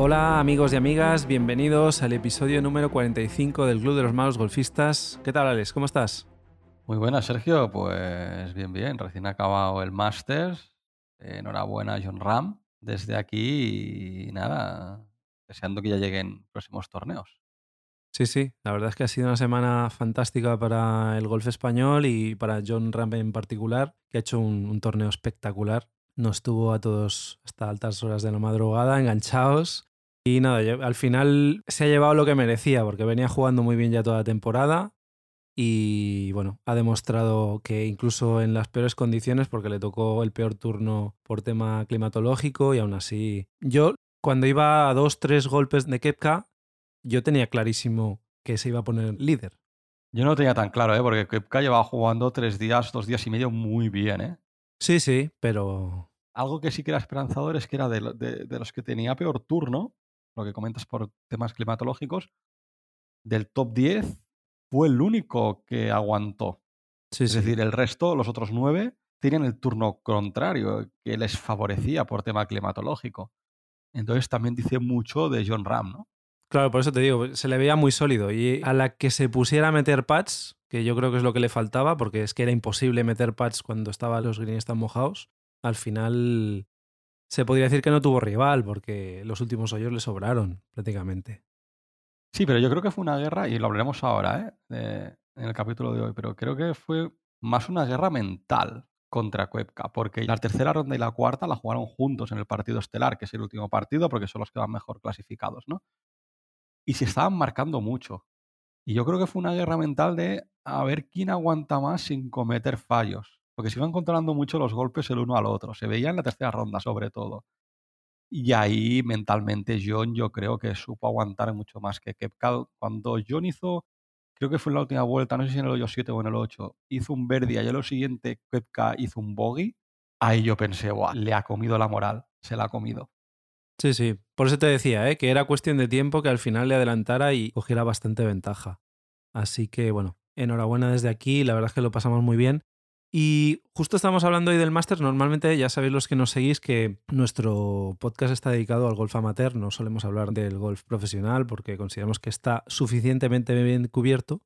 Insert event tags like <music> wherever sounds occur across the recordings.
Hola amigos y amigas, bienvenidos al episodio número 45 del Club de los Malos Golfistas. ¿Qué tal Alex? ¿Cómo estás? Muy buenas, Sergio. Pues bien, bien. Recién acabado el Masters. Enhorabuena, John Ram, desde aquí y nada, deseando que ya lleguen próximos torneos. Sí, sí, la verdad es que ha sido una semana fantástica para el golf español y para John Ram en particular, que ha hecho un, un torneo espectacular. Nos tuvo a todos hasta altas horas de la madrugada enganchados y nada, al final se ha llevado lo que merecía, porque venía jugando muy bien ya toda la temporada. Y bueno, ha demostrado que incluso en las peores condiciones, porque le tocó el peor turno por tema climatológico, y aún así. Yo, cuando iba a dos, tres golpes de Kepka, yo tenía clarísimo que se iba a poner líder. Yo no lo tenía tan claro, ¿eh? porque Kepka llevaba jugando tres días, dos días y medio muy bien. ¿eh? Sí, sí, pero. Algo que sí que era esperanzador es que era de, de, de los que tenía peor turno, lo que comentas por temas climatológicos, del top 10 fue el único que aguantó. Sí, es sí. decir, el resto, los otros nueve, tenían el turno contrario, que les favorecía por tema climatológico. Entonces también dice mucho de John Ram, ¿no? Claro, por eso te digo, se le veía muy sólido. Y a la que se pusiera a meter pads, que yo creo que es lo que le faltaba, porque es que era imposible meter pads cuando estaban los greens tan mojados, al final se podría decir que no tuvo rival, porque los últimos hoyos le sobraron prácticamente. Sí, pero yo creo que fue una guerra, y lo hablaremos ahora, ¿eh? De, en el capítulo de hoy, pero creo que fue más una guerra mental contra Cuepca, porque la tercera ronda y la cuarta la jugaron juntos en el partido estelar, que es el último partido, porque son los que van mejor clasificados, ¿no? Y se estaban marcando mucho. Y yo creo que fue una guerra mental de a ver quién aguanta más sin cometer fallos. Porque se iban controlando mucho los golpes el uno al otro. Se veía en la tercera ronda, sobre todo. Y ahí mentalmente John yo creo que supo aguantar mucho más que Kepka. Cuando John hizo, creo que fue en la última vuelta, no sé si en el hoyo 7 o en el 8, hizo un verde y lo siguiente Kepka hizo un bogey, ahí yo pensé, Buah, le ha comido la moral, se la ha comido. Sí, sí. Por eso te decía, ¿eh? que era cuestión de tiempo que al final le adelantara y cogiera bastante ventaja. Así que bueno, enhorabuena desde aquí, la verdad es que lo pasamos muy bien. Y justo estamos hablando hoy del Masters. Normalmente ya sabéis los que nos seguís que nuestro podcast está dedicado al golf amateur. No solemos hablar del golf profesional porque consideramos que está suficientemente bien cubierto.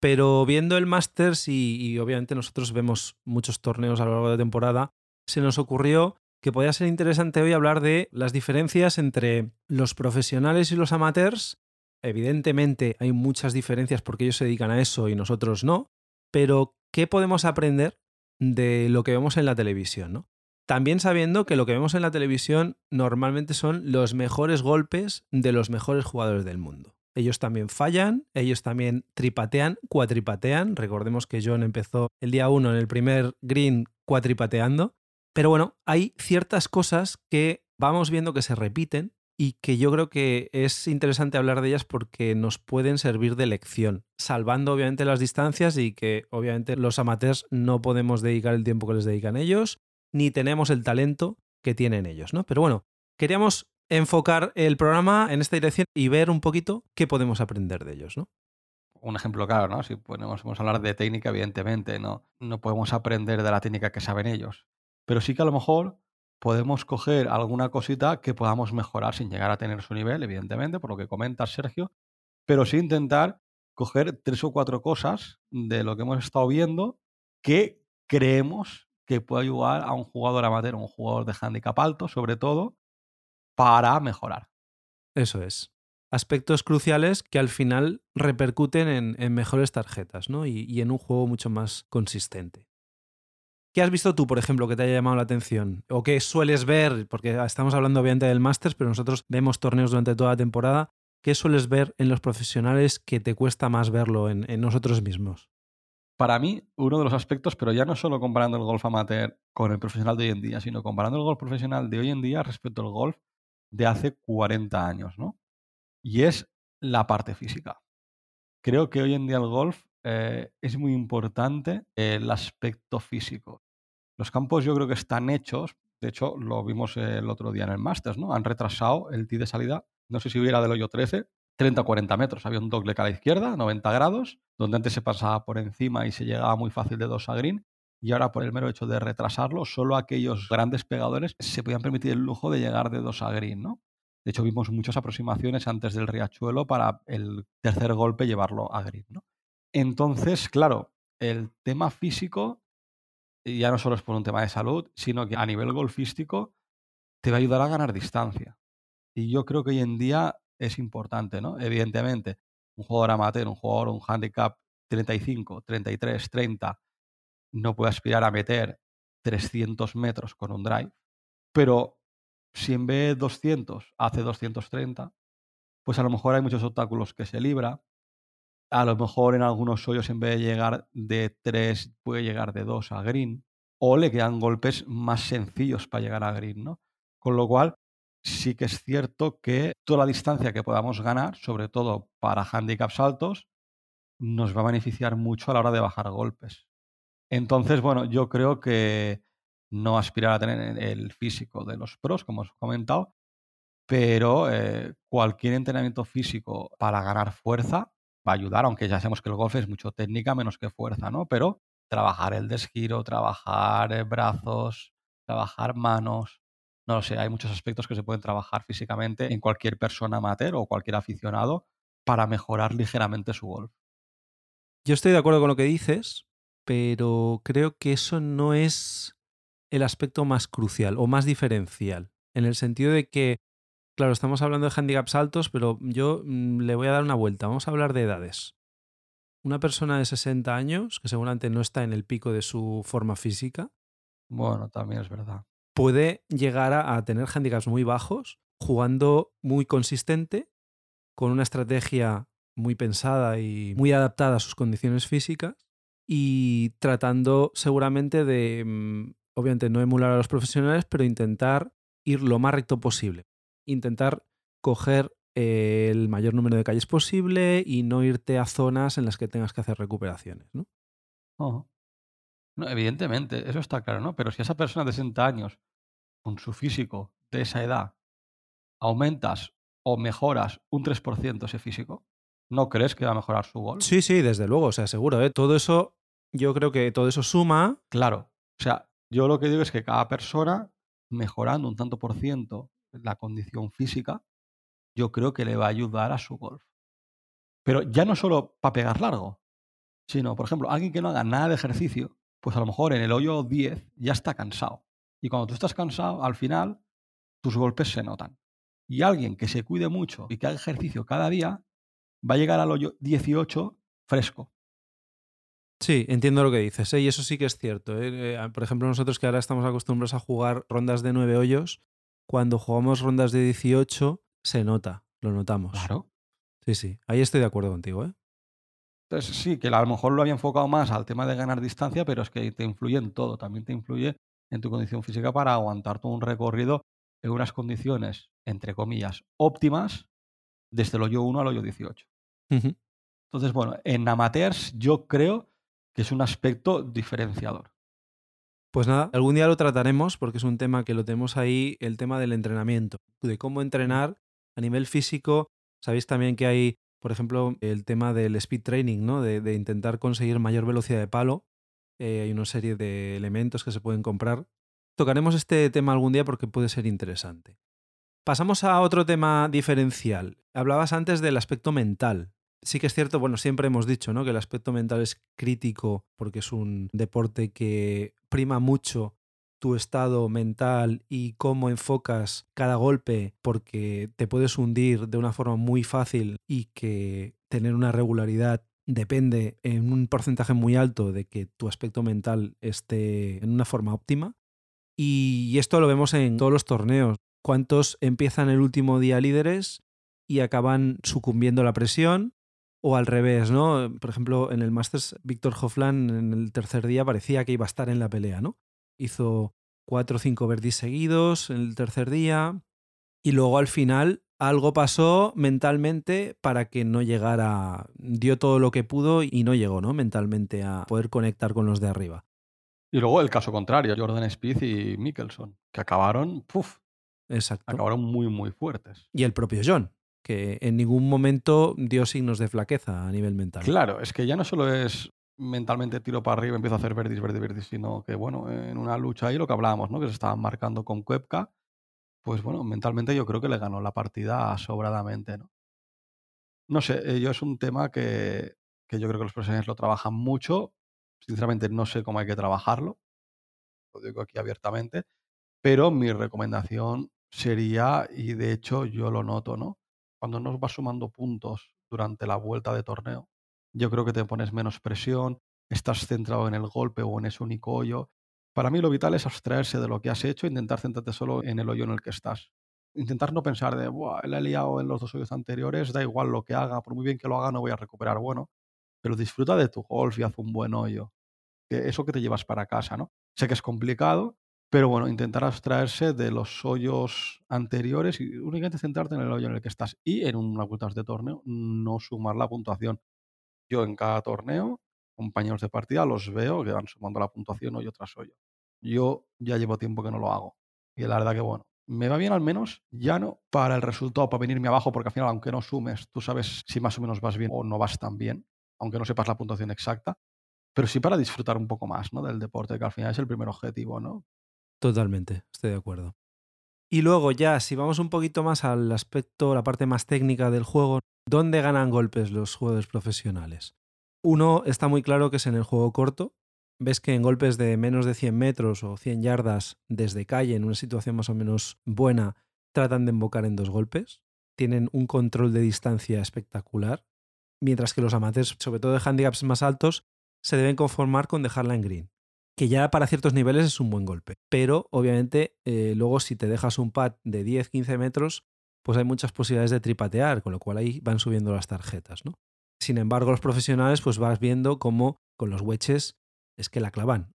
Pero viendo el Masters y, y obviamente nosotros vemos muchos torneos a lo largo de temporada, se nos ocurrió que podía ser interesante hoy hablar de las diferencias entre los profesionales y los amateurs. Evidentemente hay muchas diferencias porque ellos se dedican a eso y nosotros no, pero ¿qué podemos aprender de lo que vemos en la televisión? ¿no? También sabiendo que lo que vemos en la televisión normalmente son los mejores golpes de los mejores jugadores del mundo. Ellos también fallan, ellos también tripatean, cuatripatean. Recordemos que John empezó el día 1 en el primer green cuatripateando. Pero bueno, hay ciertas cosas que vamos viendo que se repiten y que yo creo que es interesante hablar de ellas porque nos pueden servir de lección, salvando obviamente las distancias y que obviamente los amateurs no podemos dedicar el tiempo que les dedican ellos, ni tenemos el talento que tienen ellos, ¿no? Pero bueno, queríamos enfocar el programa en esta dirección y ver un poquito qué podemos aprender de ellos, ¿no? Un ejemplo claro, ¿no? Si podemos, hablar de técnica, evidentemente, ¿no? No podemos aprender de la técnica que saben ellos. Pero sí que a lo mejor podemos coger alguna cosita que podamos mejorar sin llegar a tener su nivel, evidentemente, por lo que comentas, Sergio, pero sí intentar coger tres o cuatro cosas de lo que hemos estado viendo que creemos que puede ayudar a un jugador amateur, un jugador de handicap alto, sobre todo, para mejorar. Eso es. Aspectos cruciales que al final repercuten en, mejores tarjetas ¿no? y en un juego mucho más consistente. ¿Qué has visto tú, por ejemplo, que te haya llamado la atención? ¿O qué sueles ver? Porque estamos hablando obviamente del Masters, pero nosotros vemos torneos durante toda la temporada. ¿Qué sueles ver en los profesionales que te cuesta más verlo en, nosotros mismos? Para mí, uno de los aspectos, pero ya no solo comparando el golf amateur con el profesional de hoy en día, sino comparando el golf profesional de hoy en día respecto al golf de hace 40 años, ¿no? Y es la parte física. Creo que hoy en día el golf eh, es muy importante el aspecto físico. Los campos yo creo que están hechos, de hecho lo vimos el otro día en el Masters, ¿no? Han retrasado el tee de salida, no sé si hubiera del hoyo 13, 30-40 metros. Había un dogleg a la izquierda, 90 grados, donde antes se pasaba por encima y se llegaba muy fácil de dos a green. Y ahora, por el mero hecho de retrasarlo, solo aquellos grandes pegadores se podían permitir el lujo de llegar de dos a green, ¿no? De hecho, vimos muchas aproximaciones antes del riachuelo para el tercer golpe llevarlo a green. ¿no? Entonces, claro, el tema físico ya no solo es por un tema de salud, sino que a nivel golfístico te va a ayudar a ganar distancia. Y yo creo que hoy en día es importante, ¿no? Evidentemente, un jugador amateur, un jugador, un handicap 35, 33, 30, no puede aspirar a meter 300 metros con un drive, pero si en vez de 200 hace 230, pues a lo mejor hay muchos obstáculos que se libra. A lo mejor en algunos hoyos en vez de llegar de 3 puede llegar de 2 a green. O le quedan golpes más sencillos para llegar a green, ¿no? Con lo cual, sí que es cierto que toda la distancia que podamos ganar, sobre todo para handicaps altos, nos va a beneficiar mucho a la hora de bajar golpes. Entonces, bueno, yo creo que no aspirar a tener el físico de los pros, como os he comentado, pero eh, cualquier entrenamiento físico para ganar fuerza va a ayudar, aunque ya sabemos que el golf es mucho técnica menos que fuerza, ¿no? Pero trabajar el desgiro, trabajar eh, brazos, trabajar manos, no lo sé, hay muchos aspectos que se pueden trabajar físicamente en cualquier persona amateur o cualquier aficionado para mejorar ligeramente su golf. Yo estoy de acuerdo con lo que dices, pero creo que eso no es el aspecto más crucial o más diferencial, en el sentido de que, claro, estamos hablando de handicaps altos, pero yo mm, le voy a dar una vuelta, vamos a hablar de edades. Una persona de 60 años, que seguramente no está en el pico de su forma física, Bueno, también es verdad. puede llegar a, a tener handicaps muy bajos, jugando muy consistente, con una estrategia muy pensada y muy adaptada a sus condiciones físicas y tratando seguramente de, mm, obviamente no emular a los profesionales, pero intentar ir lo más recto posible. Intentar coger el mayor número de calles posible y no irte a zonas en las que tengas que hacer recuperaciones, ¿no? No, evidentemente, eso está claro, ¿no? Pero si esa persona de 60 años, con su físico de esa edad, aumentas o mejoras un 3% ese físico, ¿no crees que va a mejorar su gol? Sí, sí, desde luego, o sea, seguro, ¿eh? Todo eso, yo creo que todo eso suma. Claro. O sea, yo lo que digo es que cada persona, mejorando un tanto por ciento la condición física, yo creo que le va a ayudar a su golf. Pero ya no solo para pegar largo, sino, por ejemplo, alguien que no haga nada de ejercicio, pues a lo mejor en el hoyo 10 ya está cansado. Y cuando tú estás cansado, al final, tus golpes se notan. Y alguien que se cuide mucho y que haga ejercicio cada día, va a llegar al hoyo 18 fresco. Sí, entiendo lo que dices, ¿eh? y eso sí que es cierto. ¿eh? Eh, Por ejemplo, nosotros que ahora estamos acostumbrados a jugar rondas de 9 hoyos, cuando jugamos rondas de 18, se nota, lo notamos. Claro. Sí, sí, ahí estoy de acuerdo contigo. ¿eh? Entonces, sí, que a lo mejor lo había enfocado más al tema de ganar distancia, pero es que te influye en todo. También te influye en tu condición física para aguantar todo un recorrido en unas condiciones, entre comillas, óptimas, desde el hoyo 1 al hoyo 18. Ujú. Entonces, bueno, en amateurs yo creo que es un aspecto diferenciador. Pues nada, algún día lo trataremos porque es un tema que lo tenemos ahí, el tema del entrenamiento, de cómo entrenar a nivel físico. Sabéis también que hay, por ejemplo, el tema del speed training, ¿no? De, intentar conseguir mayor velocidad de palo. Eh, hay una serie de elementos que se pueden comprar. Tocaremos este tema algún día porque puede ser interesante. Pasamos a otro tema diferencial. Hablabas antes del aspecto mental. Sí que es cierto, bueno, siempre hemos dicho, ¿no? Que el aspecto mental es crítico porque es un deporte que prima mucho tu estado mental y cómo enfocas cada golpe porque te puedes hundir de una forma muy fácil y que tener una regularidad depende en un porcentaje muy alto de que tu aspecto mental esté en una forma óptima. Y esto lo vemos en todos los torneos. ¿Cuántos empiezan el último día líderes y acaban sucumbiendo a la presión? O al revés, ¿no? Por ejemplo, en el Masters, Víctor Hofland en el tercer día parecía que iba a estar en la pelea, ¿no? Hizo cuatro o cinco verdis seguidos en el tercer día y luego al final algo pasó mentalmente para que no llegara, dio todo lo que pudo y no llegó, ¿no? Mentalmente a poder conectar con los de arriba. Y luego el caso contrario, Jordan Spieth y Mickelson, que acabaron, puf, Exacto. acabaron muy, muy fuertes. Y el propio John, que en ningún momento dio signos de flaqueza a nivel mental. Claro, es que ya no solo es mentalmente tiro para arriba, empiezo a hacer verdis, verdis, verdis, sino que, bueno, en una lucha ahí lo que hablábamos, ¿no? Que se estaban marcando con Cuepka pues bueno, mentalmente yo creo que le ganó la partida sobradamente, ¿no? No sé, eh, yo es un tema que, que yo creo que los profesionales lo trabajan mucho. Sinceramente no sé cómo hay que trabajarlo, lo digo aquí abiertamente, pero mi recomendación sería, y de hecho yo lo noto, ¿no? Cuando nos vas sumando puntos durante la vuelta de torneo, yo creo que te pones menos presión, estás centrado en el golpe o en ese único hoyo. Para mí lo vital es abstraerse de lo que has hecho e intentar centrarte solo en el hoyo en el que estás. Intentar no pensar de, Buah, él ha liado en los dos hoyos anteriores, da igual lo que haga, por muy bien que lo haga no voy a recuperar bueno, pero disfruta de tu golf y haz un buen hoyo. Eso que te llevas para casa, ¿no? Sé que es complicado, pero bueno, intentar abstraerse de los hoyos anteriores y únicamente centrarte en el hoyo en el que estás. Y en una vueltas de torneo, no sumar la puntuación. Yo en cada torneo, compañeros de partida, los veo que van sumando la puntuación hoyo tras hoyo. Yo ya llevo tiempo que no lo hago. Y la verdad que bueno, me va bien al menos, ya no para el resultado, para venirme abajo, porque al final, aunque no sumes, tú sabes si más o menos vas bien o no vas tan bien, aunque no sepas la puntuación exacta, pero sí para disfrutar un poco más ¿no? del deporte, que al final es el primer objetivo, ¿no? Totalmente, estoy de acuerdo. Y luego ya, si vamos un poquito más al aspecto, la parte más técnica del juego, ¿dónde ganan golpes los jugadores profesionales? Uno está muy claro que es en el juego corto. Ves que en golpes de menos de 100 metros o 100 yardas desde calle, en una situación más o menos buena, tratan de embocar en dos golpes. Tienen un control de distancia espectacular. Mientras que los amateurs, sobre todo de handicaps más altos, se deben conformar con dejarla en green que ya para ciertos niveles es un buen golpe. Pero obviamente eh, luego si te dejas un pad de 10-15 metros, pues hay muchas posibilidades de tripatear, con lo cual ahí van subiendo las tarjetas. ¿no? Sin embargo, los profesionales pues vas viendo cómo con los wedges es que la clavan.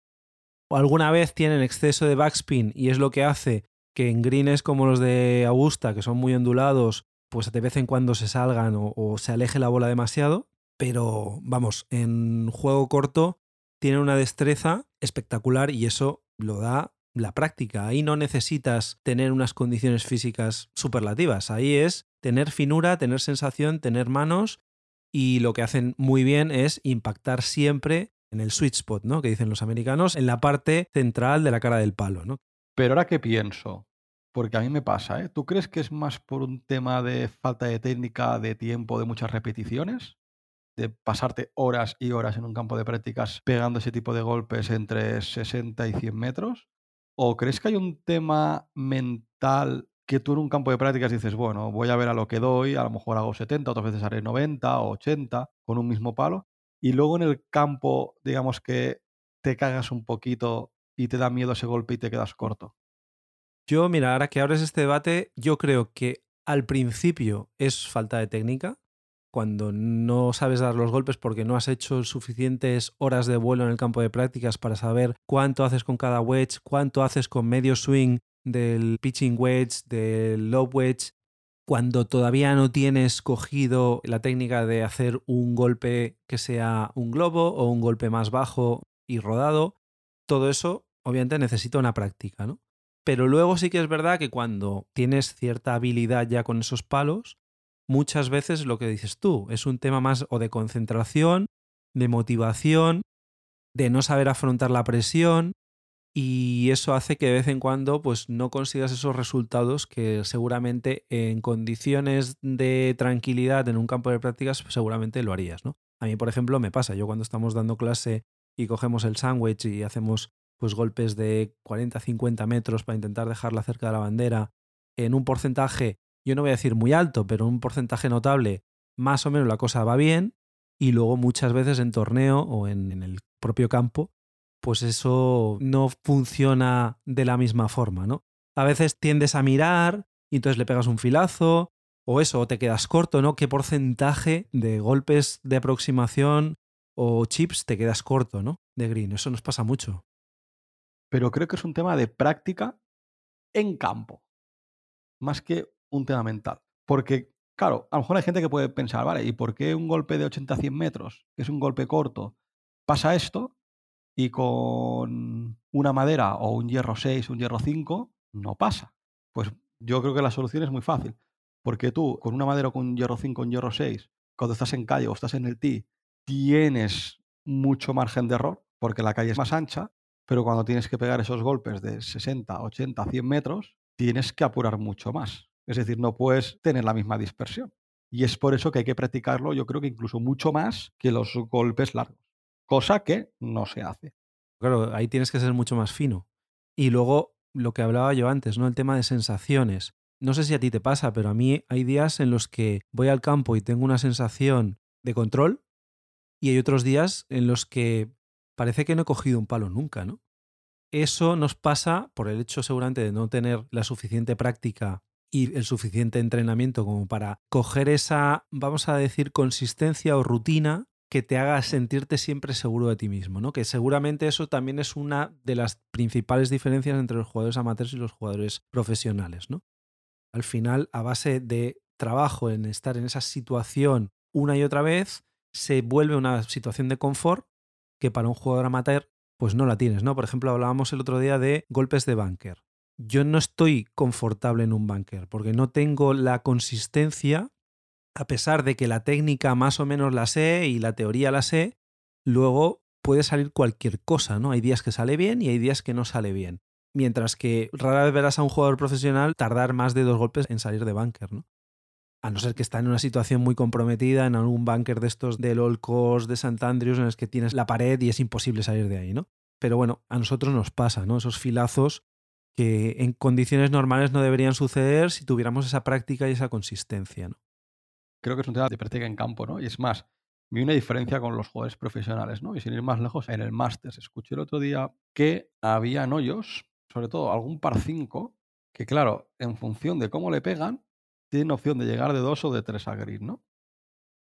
O alguna vez tienen exceso de backspin y es lo que hace que en greens como los de Augusta, que son muy ondulados, pues de vez en cuando se salgan o se aleje la bola demasiado. Pero vamos, en juego corto tiene una destreza espectacular y eso lo da la práctica. Ahí no necesitas tener unas condiciones físicas superlativas. Ahí es tener finura, tener sensación, tener manos y lo que hacen muy bien es impactar siempre en el sweet spot, ¿no? Que dicen los americanos, en la parte central de la cara del palo, ¿no? Pero ahora que pienso, porque a mí me pasa, ¿eh? ¿Tú crees que es más por un tema de falta de técnica, de tiempo, de muchas repeticiones? De pasarte horas y horas en un campo de prácticas pegando ese tipo de golpes entre 60 y 100 metros? ¿O crees que hay un tema mental que tú en un campo de prácticas dices, bueno, voy a ver a lo que doy, a lo mejor hago 70, otras veces haré 90 o 80 con un mismo palo, y luego en el campo, digamos que te cagas un poquito y te da miedo ese golpe y te quedas corto? Yo, mira, ahora que abres este debate, yo creo que al principio es falta de técnica, cuando no sabes dar los golpes porque no has hecho suficientes horas de vuelo en el campo de prácticas para saber cuánto haces con cada wedge, cuánto haces con medio swing del pitching wedge, del low wedge, cuando todavía no tienes cogido la técnica de hacer un golpe que sea un globo o un golpe más bajo y rodado, todo eso obviamente necesita una práctica, ¿no? Pero luego sí que es verdad que cuando tienes cierta habilidad ya con esos palos, muchas veces lo que dices tú es un tema más o de concentración, de motivación, de no saber afrontar la presión y eso hace que de vez en cuando pues no consigas esos resultados que seguramente en condiciones de tranquilidad en un campo de prácticas pues, seguramente lo harías, ¿no? A mí, por ejemplo, me pasa, yo cuando estamos dando clase y cogemos el sándwich y hacemos pues golpes de 40-50 metros para intentar dejarla cerca de la bandera en un porcentaje yo no voy a decir muy alto, pero un porcentaje notable, más o menos la cosa va bien. Y luego muchas veces en torneo o en, el propio campo, pues eso no funciona de la misma forma, ¿no? A veces tiendes a mirar y entonces le pegas un filazo, o eso, o te quedas corto, ¿no? ¿Qué porcentaje de golpes de aproximación o chips te quedas corto, ¿no? De green, eso nos pasa mucho. Pero creo que es un tema de práctica en campo, más que un tema mental. Porque, claro, a lo mejor hay gente que puede pensar, vale, ¿y por qué un golpe de 80-100 metros, que es un golpe corto, pasa esto y con una madera o un hierro 6, un hierro 5, no pasa? Pues yo creo que la solución es muy fácil. Porque tú, con una madera con un hierro 5, un hierro 6, cuando estás en calle o estás en el tee, tienes mucho margen de error, porque la calle es más ancha, pero cuando tienes que pegar esos golpes de 60, 80, 100 metros, tienes que apurar mucho más. Es decir, no puedes tener la misma dispersión. Y es por eso que hay que practicarlo, yo creo que incluso mucho más que los golpes largos. Cosa que no se hace. Claro, ahí tienes que ser mucho más fino. Y luego, lo que hablaba yo antes, ¿no? El tema de sensaciones. No sé si a ti te pasa, pero a mí hay días en los que voy al campo y tengo una sensación de control y hay otros días en los que parece que no he cogido un palo nunca, ¿no? Eso nos pasa por el hecho seguramente de no tener la suficiente práctica y el suficiente entrenamiento como para coger esa, vamos a decir, consistencia o rutina que te haga sentirte siempre seguro de ti mismo, ¿no? Que seguramente eso también es una de las principales diferencias entre los jugadores amateurs y los jugadores profesionales, ¿no? Al final, a base de trabajo en estar en esa situación una y otra vez, se vuelve una situación de confort que para un jugador amateur pues no la tienes, ¿no? Por ejemplo, hablábamos el otro día de golpes de bunker. Yo no estoy confortable en un bunker porque no tengo la consistencia, a pesar de que la técnica más o menos la sé y la teoría la sé, luego puede salir cualquier cosa, ¿no? Hay días que sale bien y hay días que no sale bien. Mientras que rara vez verás a un jugador profesional tardar más de dos golpes en salir de bunker, ¿no? a no ser que está en una situación muy comprometida, en algún bunker de estos del Old Course de St. Andrews, en el que tienes la pared y es imposible salir de ahí, ¿no? Pero bueno, a nosotros nos pasa, ¿no? Esos filazos que en condiciones normales no deberían suceder si tuviéramos esa práctica y esa consistencia, ¿no? Creo que es un tema de práctica en campo, ¿no? Y es más, vi una diferencia con los jugadores profesionales, ¿no? Y sin ir más lejos, en el Masters escuché el otro día que había hoyos, sobre todo algún par 5, que claro, en función de cómo le pegan, tienen opción de llegar de dos o de tres a green, ¿no?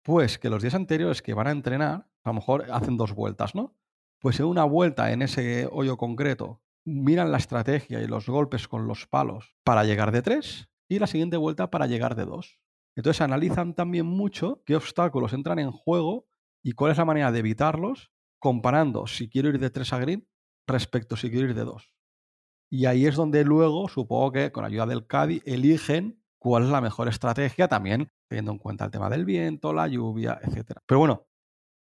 Pues que los días anteriores que van a entrenar, a lo mejor hacen dos vueltas, ¿no? Pues en una vuelta en ese hoyo concreto, miran la estrategia y los golpes con los palos para llegar de tres y la siguiente vuelta para llegar de dos. Entonces analizan también mucho qué obstáculos entran en juego y cuál es la manera de evitarlos, comparando si quiero ir de tres a green respecto si quiero ir de dos. Y ahí es donde luego, supongo que con ayuda del Caddy, eligen cuál es la mejor estrategia también teniendo en cuenta el tema del viento, la lluvia, etc. Pero bueno,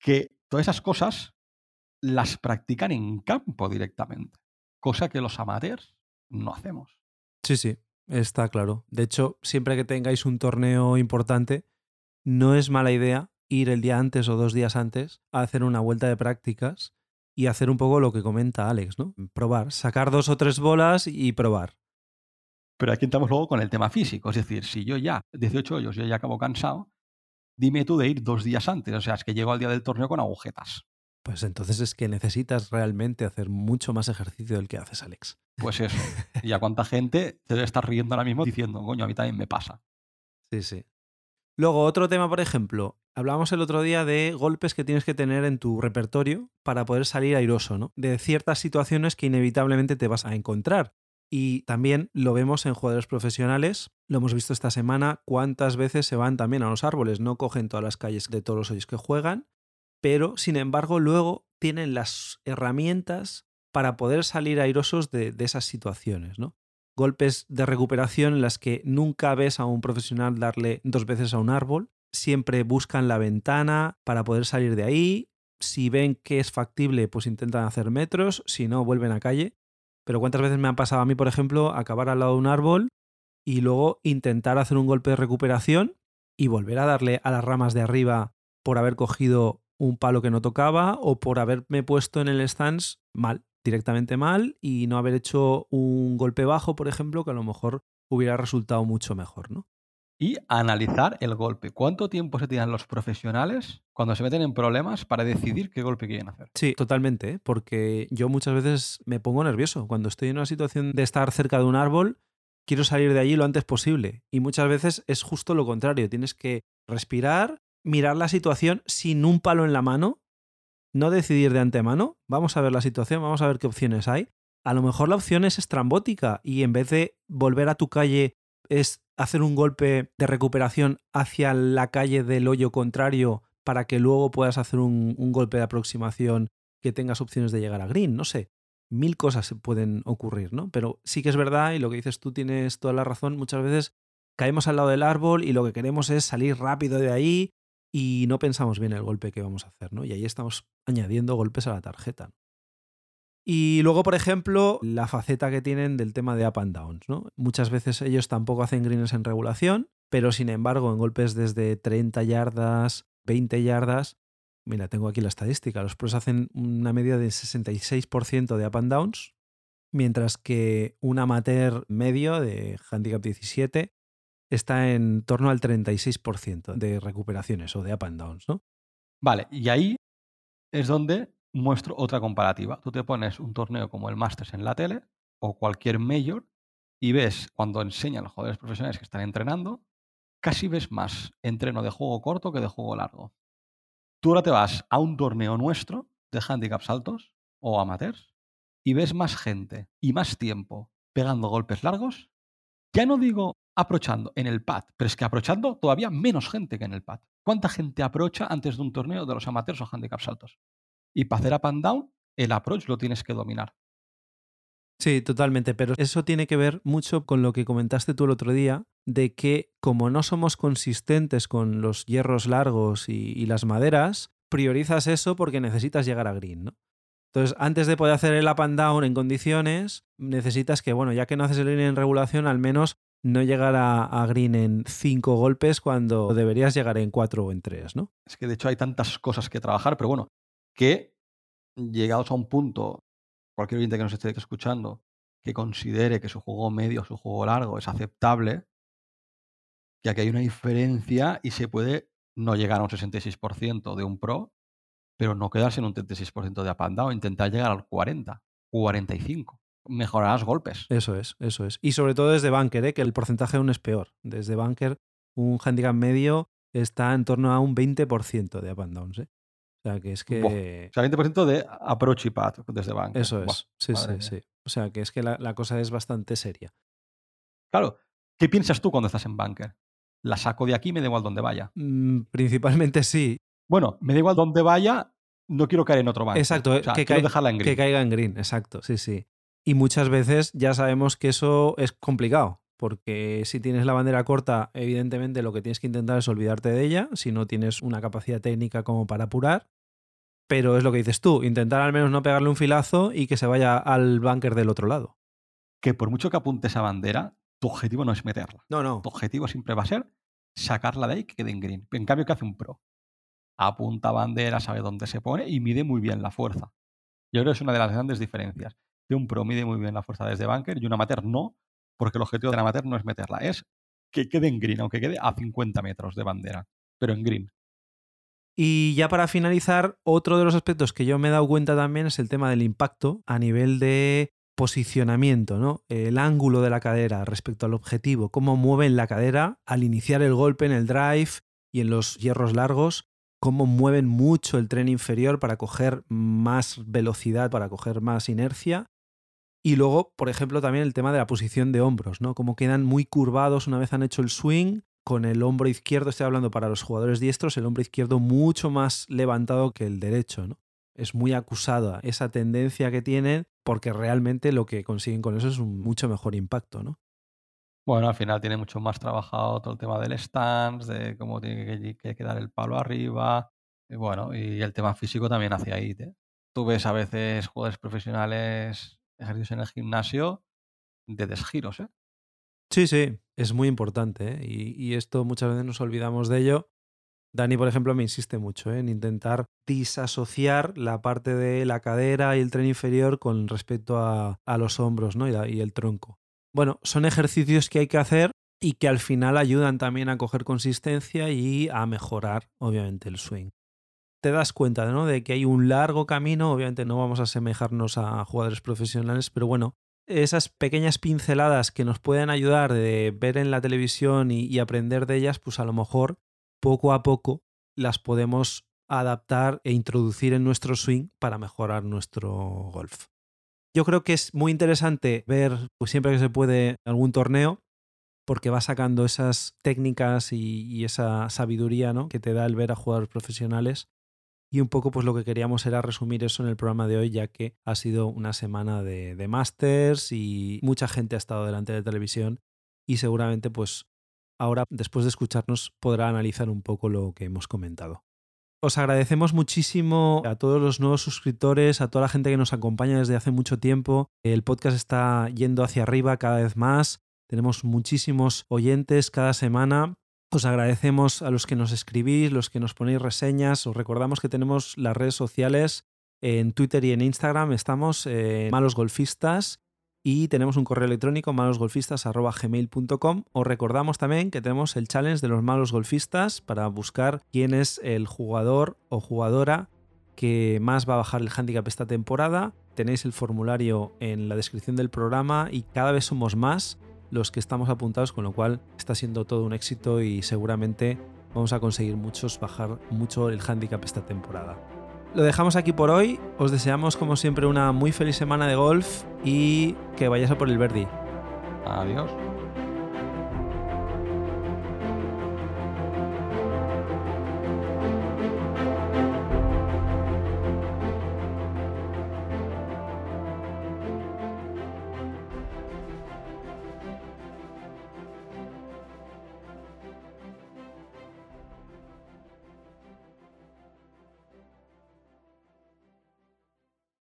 que todas esas cosas las practican en campo directamente, cosa que los amateurs no hacemos. Sí, sí, está claro. De hecho, siempre que tengáis un torneo importante, no es mala idea ir el día antes o dos días antes a hacer una vuelta de prácticas y hacer un poco lo que comenta Alex, ¿no? Probar, sacar dos o tres bolas y probar. Pero aquí entramos luego con el tema físico. Es decir, si yo ya, 18 hoyos, yo ya acabo cansado, dime tú de ir dos días antes. O sea, es que llego al día del torneo con agujetas. Pues entonces es que necesitas realmente hacer mucho más ejercicio del que haces, Alex. Pues eso. <laughs> Y a cuánta gente te debe estar riendo ahora mismo diciendo, coño, a mí también me pasa. Sí, sí. Luego, otro tema, por ejemplo, hablábamos el otro día de golpes que tienes que tener en tu repertorio para poder salir airoso, ¿no? De ciertas situaciones que inevitablemente te vas a encontrar. Y también lo vemos en jugadores profesionales, lo hemos visto esta semana, cuántas veces se van también a los árboles, no cogen todas las calles de todos los hoyos que juegan, pero sin embargo luego tienen las herramientas para poder salir airosos de, de esas situaciones, ¿no? Golpes de recuperación en las que nunca ves a un profesional darle dos veces a un árbol, siempre buscan la ventana para poder salir de ahí, si ven que es factible, pues intentan hacer metros, si no, vuelven a calle. Pero cuántas veces me han pasado a mí, por ejemplo, acabar al lado de un árbol y luego intentar hacer un golpe de recuperación y volver a darle a las ramas de arriba por haber cogido un palo que no tocaba o por haberme puesto en el stance mal, directamente mal y no haber hecho un golpe bajo, por ejemplo, que a lo mejor hubiera resultado mucho mejor, ¿no? y analizar el golpe. ¿Cuánto tiempo se tiran los profesionales cuando se meten en problemas para decidir qué golpe quieren hacer? Sí, totalmente, ¿eh? porque yo muchas veces me pongo nervioso. Cuando estoy en una situación de estar cerca de un árbol, quiero salir de allí lo antes posible. Y muchas veces es justo lo contrario. Tienes que respirar, mirar la situación sin un palo en la mano, no decidir de antemano. Vamos a ver la situación, vamos a ver qué opciones hay. A lo mejor la opción es estrambótica y en vez de volver a tu calle es hacer un golpe de recuperación hacia la calle del hoyo contrario para que luego puedas hacer un, golpe de aproximación que tengas opciones de llegar a green, no sé. Mil cosas pueden ocurrir, ¿no? Pero sí que es verdad, y lo que dices tú tienes toda la razón, muchas veces caemos al lado del árbol y lo que queremos es salir rápido de ahí y no pensamos bien el golpe que vamos a hacer, ¿no? Y ahí estamos añadiendo golpes a la tarjeta. Y luego, por ejemplo, la faceta que tienen del tema de up and downs. ¿no? Muchas veces ellos tampoco hacen greens en regulación, pero sin embargo, en golpes desde 30 yardas, 20 yardas, mira, tengo aquí la estadística, los pros hacen una media de 66% de up and downs, mientras que un amateur medio de handicap 17 está en torno al 36% de recuperaciones o de up and downs, ¿no? Vale, y ahí es donde muestro otra comparativa. Tú te pones un torneo como el Masters en la tele o cualquier Major y ves cuando enseñan los jugadores profesionales que están entrenando, casi ves más entreno de juego corto que de juego largo. Tú ahora te vas a un torneo nuestro de handicaps altos o amateurs y ves más gente y más tiempo pegando golpes largos. Ya no digo aprochando en el pad, pero es que aprochando todavía menos gente que en el pad. ¿Cuánta gente aprocha antes de un torneo de los amateurs o handicaps altos? Y para hacer up and down, el approach lo tienes que dominar. Sí, totalmente, pero eso tiene que ver mucho con lo que comentaste tú el otro día, de que como no somos consistentes con los hierros largos y, las maderas, priorizas eso porque necesitas llegar a green, ¿no? Entonces, antes de poder hacer el up and down en condiciones, necesitas que, bueno, ya que no haces el green en regulación, al menos no llegar a, green en cinco golpes cuando deberías llegar en cuatro o en tres, ¿no? Es que de hecho hay tantas cosas que trabajar, pero bueno, que llegados a un punto, cualquier oyente que nos esté escuchando, que considere que su juego medio o su juego largo es aceptable, que aquí hay una diferencia y se puede no llegar a un 66% de un pro, pero no quedarse en un 36% de apandado, o intentar llegar al 40, 45. Mejorarás golpes. Eso es, eso es. Y sobre todo desde bunker, ¿eh? que el porcentaje aún es peor. Desde bunker, un handicap medio está en torno a un 20% de up and downs. ¿eh? O sea, que es que. O sea, 20% de approach y path desde banco. Eso es. sí, sí, sí. O sea, que es que la, cosa es bastante seria. Claro. ¿Qué piensas tú cuando estás en bunker? ¿La saco de aquí me da igual donde vaya? Mm, principalmente sí. Bueno, me da igual donde vaya, no quiero caer en otro banco. Exacto, que, dejarla en green. que caiga en green, exacto, sí, sí. Y muchas veces ya sabemos que eso es complicado, porque si tienes la bandera corta, evidentemente lo que tienes que intentar es olvidarte de ella, si no tienes una capacidad técnica como para apurar. Pero es lo que dices tú, intentar al menos no pegarle un filazo y que se vaya al bunker del otro lado. Que por mucho que apuntes a bandera, tu objetivo no es meterla. No, no. Tu objetivo siempre va a ser sacarla de ahí y que quede en green. En cambio, ¿qué hace un pro? Apunta bandera, sabe dónde se pone y mide muy bien la fuerza. Yo creo que es una de las grandes diferencias. Que un pro mide muy bien la fuerza desde bunker y un amateur no, porque el objetivo del amateur no es meterla, es que quede en green, aunque quede a 50 metros de bandera, pero en green. Y ya para finalizar, otro de los aspectos que yo me he dado cuenta también es el tema del impacto a nivel de posicionamiento, ¿no? El ángulo de la cadera respecto al objetivo, cómo mueven la cadera al iniciar el golpe en el drive y en los hierros largos, cómo mueven mucho el tren inferior para coger más velocidad, para coger más inercia. Y luego, por ejemplo, también el tema de la posición de hombros, ¿no? Cómo quedan muy curvados una vez han hecho el swing con el hombro izquierdo, estoy hablando para los jugadores diestros, el hombro izquierdo mucho más levantado que el derecho, ¿no? Es muy acusada esa tendencia que tienen porque realmente lo que consiguen con eso es un mucho mejor impacto, ¿no? Bueno, al final tiene mucho más trabajado todo el tema del stance, de cómo tiene que, quedar el palo arriba, y bueno, y el tema físico también hacia ahí. ¿eh? Tú ves a veces jugadores profesionales ejercicios en el gimnasio de desgiros, ¿eh? Sí, sí, es muy importante ¿eh? y, esto muchas veces nos olvidamos de ello. Dani, por ejemplo, me insiste mucho ¿eh? en intentar disasociar la parte de la cadera y el tren inferior con respecto a, los hombros ¿no? y, y el tronco. Bueno, son ejercicios que hay que hacer y que al final ayudan también a coger consistencia y a mejorar, obviamente, el swing. Te das cuenta ¿no? de que hay un largo camino, obviamente no vamos a asemejarnos a jugadores profesionales, pero bueno, esas pequeñas pinceladas que nos pueden ayudar de ver en la televisión y, aprender de ellas, pues a lo mejor poco a poco las podemos adaptar e introducir en nuestro swing para mejorar nuestro golf. Yo creo que es muy interesante ver, pues siempre que se puede, algún torneo, porque va sacando esas técnicas y, y esa sabiduría ¿no? que te da el ver a jugadores profesionales y un poco pues lo que queríamos era resumir eso en el programa de hoy, ya que ha sido una semana de, de y mucha gente ha estado delante de televisión y seguramente pues ahora después de escucharnos podrá analizar un poco lo que hemos comentado. Os agradecemos muchísimo a todos los nuevos suscriptores, a toda la gente que nos acompaña desde hace mucho tiempo. El podcast está yendo hacia arriba cada vez más. Tenemos muchísimos oyentes cada semana. Os agradecemos a los que nos escribís, los que nos ponéis reseñas. Os recordamos que tenemos las redes sociales en Twitter y en Instagram. Estamos en Malos Golfistas y tenemos un correo electrónico malosgolfistas.gmail.com. Os recordamos también que tenemos el challenge de los malos golfistas para buscar quién es el jugador o jugadora que más va a bajar el handicap esta temporada. Tenéis el formulario en la descripción del programa y cada vez somos más los que estamos apuntados, con lo cual está siendo todo un éxito y seguramente vamos a conseguir muchos bajar mucho el handicap esta temporada. Lo dejamos aquí por hoy. Os deseamos, como siempre, una muy feliz semana de golf y que vayas a por el Verdi. Adiós.